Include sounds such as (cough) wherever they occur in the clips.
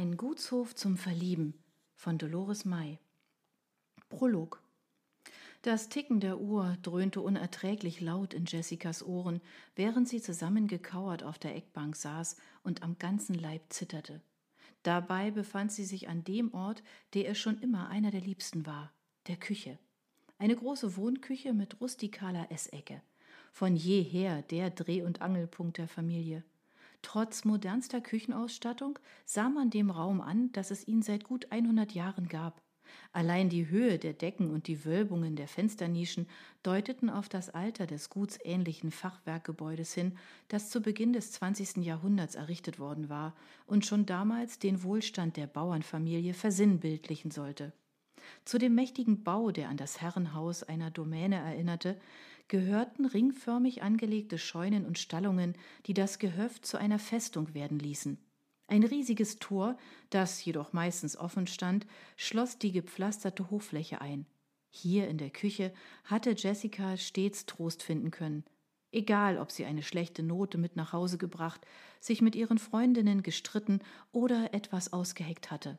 Ein Gutshof zum Verlieben von Dolores May. Prolog. Das Ticken der Uhr dröhnte unerträglich laut in Jessicas Ohren, während sie zusammengekauert auf der Eckbank saß und am ganzen Leib zitterte. Dabei befand sie sich an dem Ort, der ihr schon immer einer der liebsten war, der Küche. Eine große Wohnküche mit rustikaler Essecke. Von jeher der Dreh- und Angelpunkt der Familie. Trotz modernster Küchenausstattung sah man dem Raum an, dass es ihn seit gut 100 Jahren gab. Allein die Höhe der Decken und die Wölbungen der Fensternischen deuteten auf das Alter des gutsähnlichen Fachwerkgebäudes hin, das zu Beginn des 20. Jahrhunderts errichtet worden war und schon damals den Wohlstand der Bauernfamilie versinnbildlichen sollte. Zu dem mächtigen Bau, der an das Herrenhaus einer Domäne erinnerte, gehörten ringförmig angelegte Scheunen und Stallungen, die das Gehöft zu einer Festung werden ließen. Ein riesiges Tor, das jedoch meistens offen stand, schloss die gepflasterte Hoffläche ein. Hier in der Küche hatte Jessica stets Trost finden können. Egal, ob sie eine schlechte Note mit nach Hause gebracht, sich mit ihren Freundinnen gestritten oder etwas ausgeheckt hatte.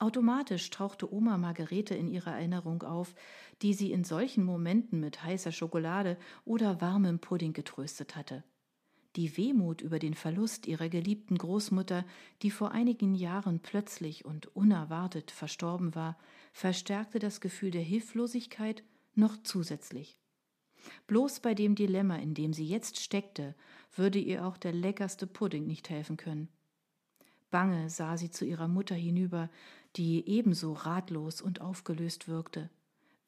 Automatisch tauchte Oma Margarete in ihrer Erinnerung auf, die sie in solchen Momenten mit heißer Schokolade oder warmem Pudding getröstet hatte. Die Wehmut über den Verlust ihrer geliebten Großmutter, die vor einigen Jahren plötzlich und unerwartet verstorben war, verstärkte das Gefühl der Hilflosigkeit noch zusätzlich. Bloß bei dem Dilemma, in dem sie jetzt steckte, würde ihr auch der leckerste Pudding nicht helfen können. Bange sah sie zu ihrer Mutter hinüber, die ebenso ratlos und aufgelöst wirkte.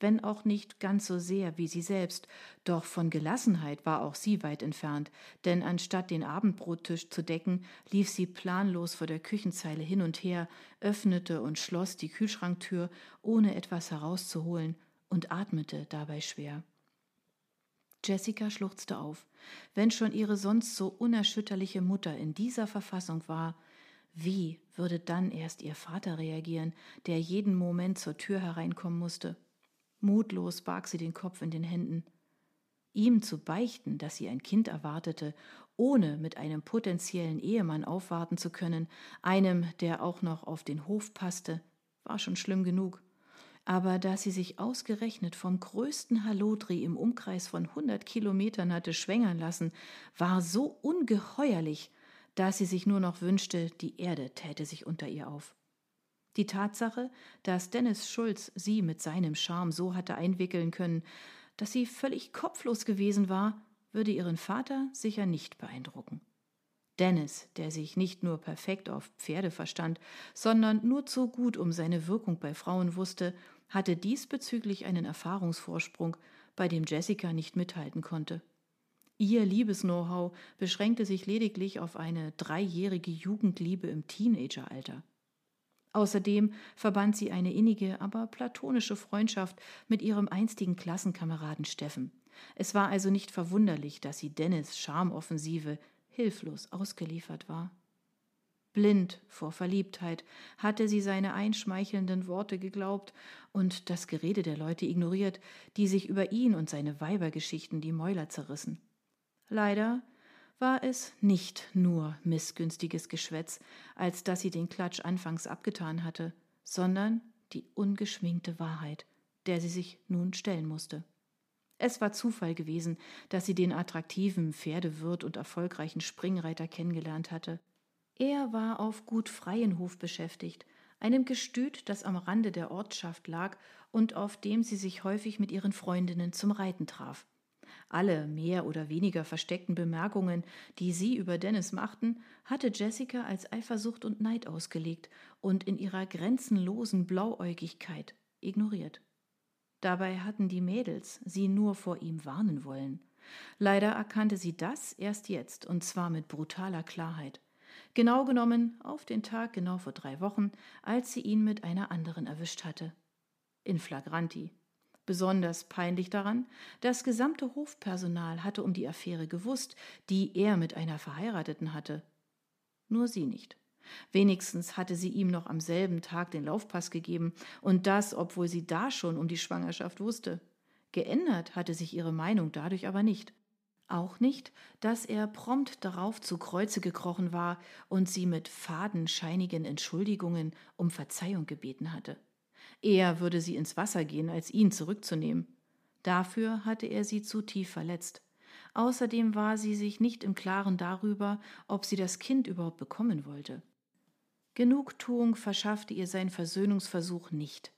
Wenn auch nicht ganz so sehr wie sie selbst, doch von Gelassenheit war auch sie weit entfernt, denn anstatt den Abendbrottisch zu decken, lief sie planlos vor der Küchenzeile hin und her, öffnete und schloss die Kühlschranktür, ohne etwas herauszuholen, und atmete dabei schwer. Jessica schluchzte auf. Wenn schon ihre sonst so unerschütterliche Mutter in dieser Verfassung war, wie würde dann erst ihr Vater reagieren, der jeden Moment zur Tür hereinkommen musste? Mutlos barg sie den Kopf in den Händen. Ihm zu beichten, dass sie ein Kind erwartete, ohne mit einem potenziellen Ehemann aufwarten zu können, einem, der auch noch auf den Hof passte, war schon schlimm genug. Aber da sie sich ausgerechnet vom größten Hallodri im Umkreis von hundert Kilometern hatte schwängern lassen, war so ungeheuerlich, dass sie sich nur noch wünschte, die Erde täte sich unter ihr auf. Die Tatsache, dass Dennis Schulz sie mit seinem Charme so hatte einwickeln können, dass sie völlig kopflos gewesen war, würde ihren Vater sicher nicht beeindrucken. Dennis, der sich nicht nur perfekt auf Pferde verstand, sondern nur zu gut um seine Wirkung bei Frauen wusste, hatte diesbezüglich einen Erfahrungsvorsprung, bei dem Jessica nicht mithalten konnte. Ihr Liebes-Know-how beschränkte sich lediglich auf eine dreijährige Jugendliebe im Teenageralter. Außerdem verband sie eine innige, aber platonische Freundschaft mit ihrem einstigen Klassenkameraden Steffen. Es war also nicht verwunderlich, dass sie Dennis Charmoffensive hilflos ausgeliefert war. Blind vor Verliebtheit hatte sie seine einschmeichelnden Worte geglaubt und das Gerede der Leute ignoriert, die sich über ihn und seine Weibergeschichten die Mäuler zerrissen. Leider war es nicht nur missgünstiges Geschwätz, als dass sie den Klatsch anfangs abgetan hatte, sondern die ungeschminkte Wahrheit, der sie sich nun stellen musste. Es war Zufall gewesen, dass sie den attraktiven Pferdewirt und erfolgreichen Springreiter kennengelernt hatte. Er war auf Gut Freienhof beschäftigt, einem Gestüt, das am Rande der Ortschaft lag und auf dem sie sich häufig mit ihren Freundinnen zum Reiten traf. Alle mehr oder weniger versteckten Bemerkungen, die sie über Dennis machten, hatte Jessica als Eifersucht und Neid ausgelegt und in ihrer grenzenlosen Blauäugigkeit ignoriert. Dabei hatten die Mädels sie nur vor ihm warnen wollen. Leider erkannte sie das erst jetzt, und zwar mit brutaler Klarheit. Genau genommen auf den Tag genau vor drei Wochen, als sie ihn mit einer anderen erwischt hatte. In flagranti. Besonders peinlich daran, das gesamte Hofpersonal hatte um die Affäre gewusst, die er mit einer Verheirateten hatte. Nur sie nicht. Wenigstens hatte sie ihm noch am selben Tag den Laufpass gegeben, und das, obwohl sie da schon um die Schwangerschaft wusste. Geändert hatte sich ihre Meinung dadurch aber nicht. Auch nicht, dass er prompt darauf zu Kreuze gekrochen war und sie mit fadenscheinigen Entschuldigungen um Verzeihung gebeten hatte. Eher würde sie ins Wasser gehen, als ihn zurückzunehmen. Dafür hatte er sie zu tief verletzt. Außerdem war sie sich nicht im Klaren darüber, ob sie das Kind überhaupt bekommen wollte. Genugtuung verschaffte ihr sein Versöhnungsversuch nicht.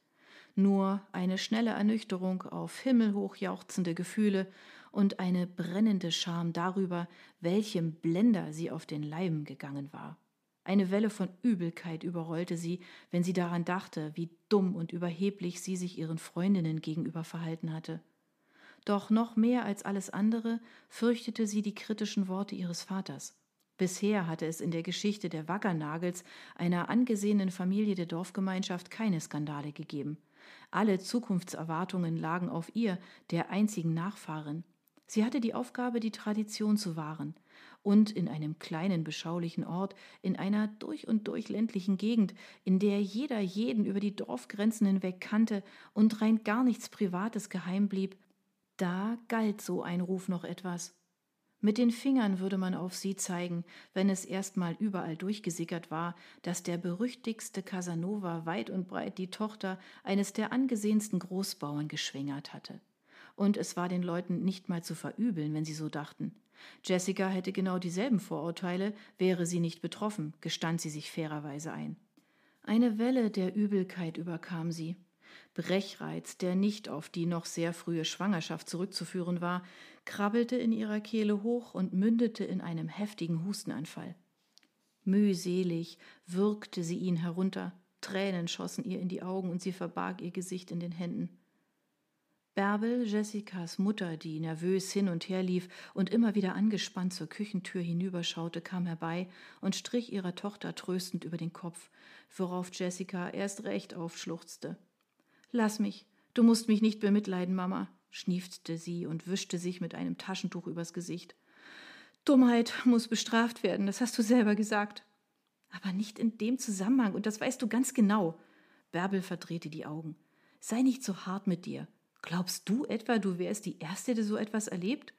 Nur eine schnelle Ernüchterung auf himmelhoch jauchzende Gefühle und eine brennende Scham darüber, welchem Blender sie auf den Leiben gegangen war. Eine Welle von Übelkeit überrollte sie, wenn sie daran dachte, wie dumm und überheblich sie sich ihren Freundinnen gegenüber verhalten hatte. Doch noch mehr als alles andere fürchtete sie die kritischen Worte ihres Vaters. Bisher hatte es in der Geschichte der Waggernagels, einer angesehenen Familie der Dorfgemeinschaft, keine Skandale gegeben. Alle Zukunftserwartungen lagen auf ihr, der einzigen Nachfahrin. Sie hatte die Aufgabe, die Tradition zu wahren. Und in einem kleinen, beschaulichen Ort, in einer durch und durch ländlichen Gegend, in der jeder jeden über die Dorfgrenzen hinweg kannte und rein gar nichts Privates geheim blieb, da galt so ein Ruf noch etwas. Mit den Fingern würde man auf sie zeigen, wenn es erstmal überall durchgesickert war, dass der berüchtigste Casanova weit und breit die Tochter eines der angesehensten Großbauern geschwängert hatte und es war den Leuten nicht mal zu verübeln, wenn sie so dachten. Jessica hätte genau dieselben Vorurteile, wäre sie nicht betroffen, gestand sie sich fairerweise ein. Eine Welle der Übelkeit überkam sie. Brechreiz, der nicht auf die noch sehr frühe Schwangerschaft zurückzuführen war, krabbelte in ihrer Kehle hoch und mündete in einem heftigen Hustenanfall. Mühselig würgte sie ihn herunter, Tränen schossen ihr in die Augen und sie verbarg ihr Gesicht in den Händen. Bärbel, Jessicas Mutter, die nervös hin und her lief und immer wieder angespannt zur Küchentür hinüberschaute, kam herbei und strich ihrer Tochter tröstend über den Kopf, worauf Jessica erst recht aufschluchzte. Lass mich, du musst mich nicht bemitleiden, Mama, schniefte sie und wischte sich mit einem Taschentuch übers Gesicht. Dummheit muss bestraft werden, das hast du selber gesagt. Aber nicht in dem Zusammenhang, und das weißt du ganz genau. Bärbel verdrehte die Augen. Sei nicht so hart mit dir. Glaubst du etwa, du wärst die Erste, die so etwas erlebt?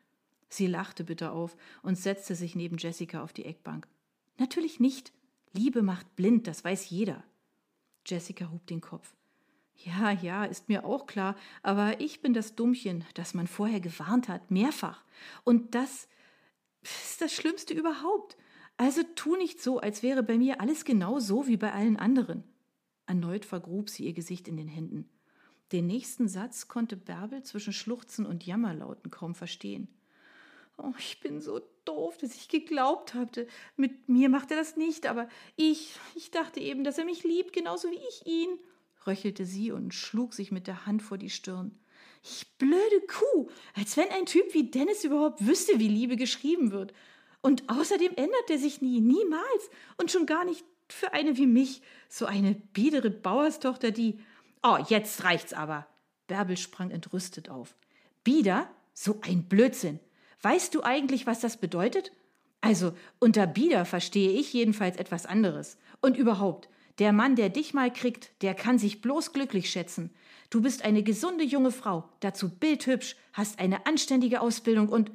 Sie lachte bitter auf und setzte sich neben Jessica auf die Eckbank. Natürlich nicht. Liebe macht blind, das weiß jeder. Jessica hob den Kopf. Ja, ja, ist mir auch klar, aber ich bin das Dummchen, das man vorher gewarnt hat, mehrfach. Und das ist das Schlimmste überhaupt. Also tu nicht so, als wäre bei mir alles genau so wie bei allen anderen. Erneut vergrub sie ihr Gesicht in den Händen. Den nächsten Satz konnte Bärbel zwischen Schluchzen und Jammerlauten kaum verstehen. Oh, ich bin so doof, dass ich geglaubt hatte. Mit mir macht er das nicht, aber ich, ich dachte eben, dass er mich liebt, genauso wie ich ihn, röchelte sie und schlug sich mit der Hand vor die Stirn. Ich blöde Kuh, als wenn ein Typ wie Dennis überhaupt wüsste, wie Liebe geschrieben wird. Und außerdem ändert er sich nie, niemals und schon gar nicht für eine wie mich, so eine biedere Bauerstochter, die Oh, jetzt reicht's aber. Bärbel sprang entrüstet auf. Bieder? So ein Blödsinn. Weißt du eigentlich, was das bedeutet? Also, unter Bieder verstehe ich jedenfalls etwas anderes. Und überhaupt, der Mann, der dich mal kriegt, der kann sich bloß glücklich schätzen. Du bist eine gesunde junge Frau, dazu bildhübsch, hast eine anständige Ausbildung und.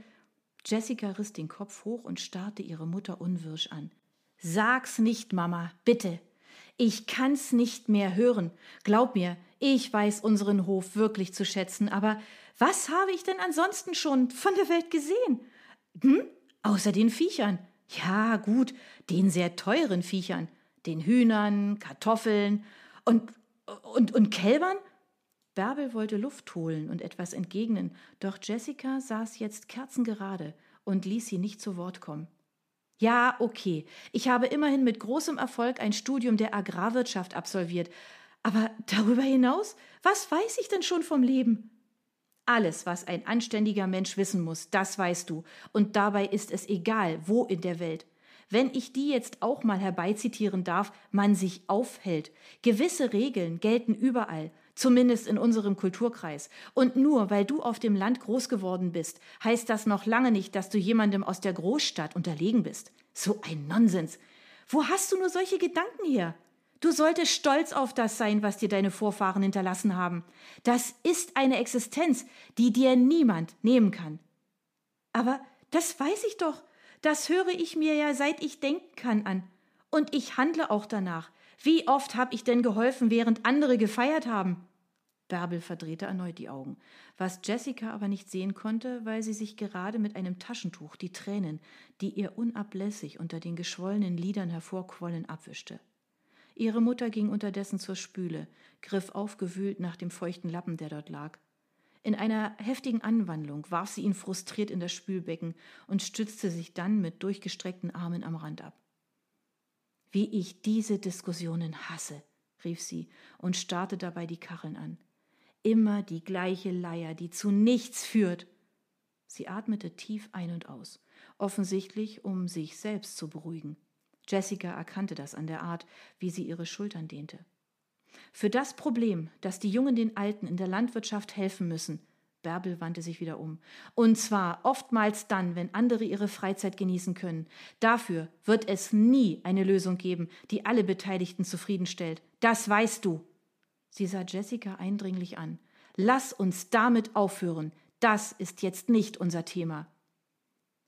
Jessica riss den Kopf hoch und starrte ihre Mutter unwirsch an. Sag's nicht, Mama, bitte. Ich kann's nicht mehr hören. Glaub mir, ich weiß unseren Hof wirklich zu schätzen, aber was habe ich denn ansonsten schon von der Welt gesehen? Hm? Außer den Viechern. Ja, gut, den sehr teuren Viechern. Den Hühnern, Kartoffeln und, und, und Kälbern? Bärbel wollte Luft holen und etwas entgegnen, doch Jessica saß jetzt kerzengerade und ließ sie nicht zu Wort kommen. Ja, okay. Ich habe immerhin mit großem Erfolg ein Studium der Agrarwirtschaft absolviert. Aber darüber hinaus, was weiß ich denn schon vom Leben? Alles, was ein anständiger Mensch wissen muss, das weißt du. Und dabei ist es egal, wo in der Welt. Wenn ich die jetzt auch mal herbeizitieren darf, man sich aufhält. Gewisse Regeln gelten überall zumindest in unserem Kulturkreis. Und nur weil du auf dem Land groß geworden bist, heißt das noch lange nicht, dass du jemandem aus der Großstadt unterlegen bist. So ein Nonsens. Wo hast du nur solche Gedanken her? Du solltest stolz auf das sein, was dir deine Vorfahren hinterlassen haben. Das ist eine Existenz, die dir niemand nehmen kann. Aber das weiß ich doch. Das höre ich mir ja seit ich denken kann an. Und ich handle auch danach. Wie oft habe ich denn geholfen, während andere gefeiert haben? Bärbel verdrehte erneut die Augen, was Jessica aber nicht sehen konnte, weil sie sich gerade mit einem Taschentuch die Tränen, die ihr unablässig unter den geschwollenen Lidern hervorquollen, abwischte. Ihre Mutter ging unterdessen zur Spüle, griff aufgewühlt nach dem feuchten Lappen, der dort lag. In einer heftigen Anwandlung warf sie ihn frustriert in das Spülbecken und stützte sich dann mit durchgestreckten Armen am Rand ab. Wie ich diese Diskussionen hasse, rief sie und starrte dabei die Kacheln an. Immer die gleiche Leier, die zu nichts führt. Sie atmete tief ein und aus, offensichtlich um sich selbst zu beruhigen. Jessica erkannte das an der Art, wie sie ihre Schultern dehnte. Für das Problem, dass die Jungen den Alten in der Landwirtschaft helfen müssen, Bärbel wandte sich wieder um. Und zwar oftmals dann, wenn andere ihre Freizeit genießen können. Dafür wird es nie eine Lösung geben, die alle Beteiligten zufriedenstellt. Das weißt du. Sie sah Jessica eindringlich an. Lass uns damit aufhören. Das ist jetzt nicht unser Thema.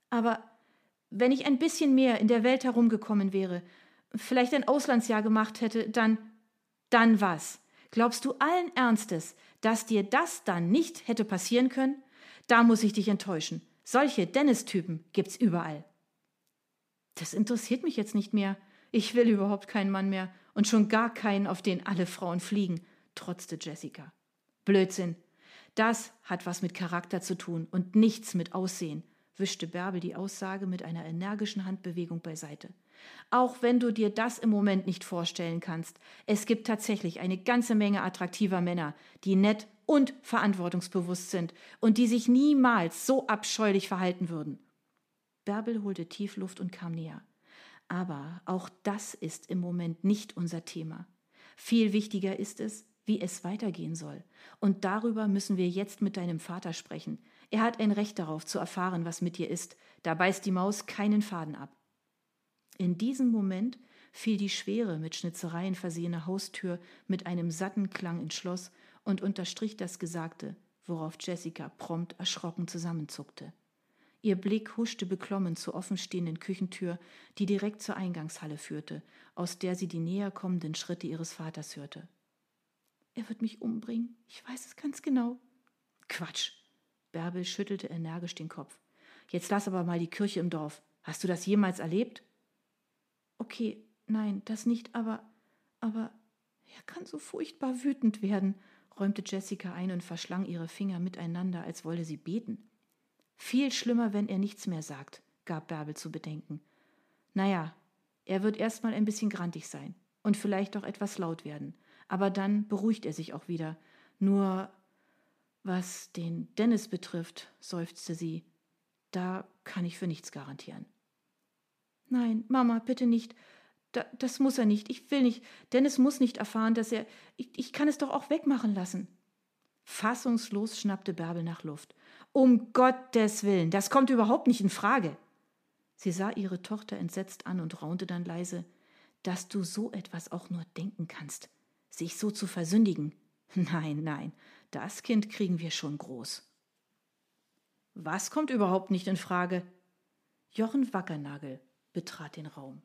Aber wenn ich ein bisschen mehr in der Welt herumgekommen wäre, vielleicht ein Auslandsjahr gemacht hätte, dann. Dann was? Glaubst du allen Ernstes, dass dir das dann nicht hätte passieren können? Da muss ich dich enttäuschen. Solche Dennis-Typen gibt's überall. Das interessiert mich jetzt nicht mehr. Ich will überhaupt keinen Mann mehr und schon gar keinen, auf den alle Frauen fliegen, trotzte Jessica. Blödsinn. Das hat was mit Charakter zu tun und nichts mit Aussehen, wischte Bärbel die Aussage mit einer energischen Handbewegung beiseite. Auch wenn du dir das im Moment nicht vorstellen kannst, es gibt tatsächlich eine ganze Menge attraktiver Männer, die nett und verantwortungsbewusst sind und die sich niemals so abscheulich verhalten würden. Bärbel holte tief Luft und kam näher. Aber auch das ist im Moment nicht unser Thema. Viel wichtiger ist es, wie es weitergehen soll. Und darüber müssen wir jetzt mit deinem Vater sprechen. Er hat ein Recht darauf zu erfahren, was mit dir ist. Da beißt die Maus keinen Faden ab. In diesem Moment fiel die schwere, mit Schnitzereien versehene Haustür mit einem satten Klang ins Schloss und unterstrich das Gesagte, worauf Jessica prompt erschrocken zusammenzuckte. Ihr Blick huschte beklommen zur offenstehenden Küchentür, die direkt zur Eingangshalle führte, aus der sie die näher kommenden Schritte ihres Vaters hörte. Er wird mich umbringen, ich weiß es ganz genau. Quatsch. Bärbel schüttelte energisch den Kopf. Jetzt lass aber mal die Kirche im Dorf. Hast du das jemals erlebt? Okay, nein, das nicht, aber, aber er kann so furchtbar wütend werden, räumte Jessica ein und verschlang ihre Finger miteinander, als wolle sie beten. Viel schlimmer, wenn er nichts mehr sagt, gab Bärbel zu bedenken. Naja, er wird erst mal ein bisschen grantig sein und vielleicht auch etwas laut werden, aber dann beruhigt er sich auch wieder. Nur was den Dennis betrifft, seufzte sie, da kann ich für nichts garantieren. Nein, Mama, bitte nicht. Da, das muss er nicht. Ich will nicht. Dennis muss nicht erfahren, dass er. Ich, ich kann es doch auch wegmachen lassen. Fassungslos schnappte Bärbel nach Luft. Um Gottes Willen, das kommt überhaupt nicht in Frage. Sie sah ihre Tochter entsetzt an und raunte dann leise, dass du so etwas auch nur denken kannst, sich so zu versündigen. (laughs) Nein, nein, das Kind kriegen wir schon groß. Was kommt überhaupt nicht in Frage? Jochen Wackernagel betrat den Raum.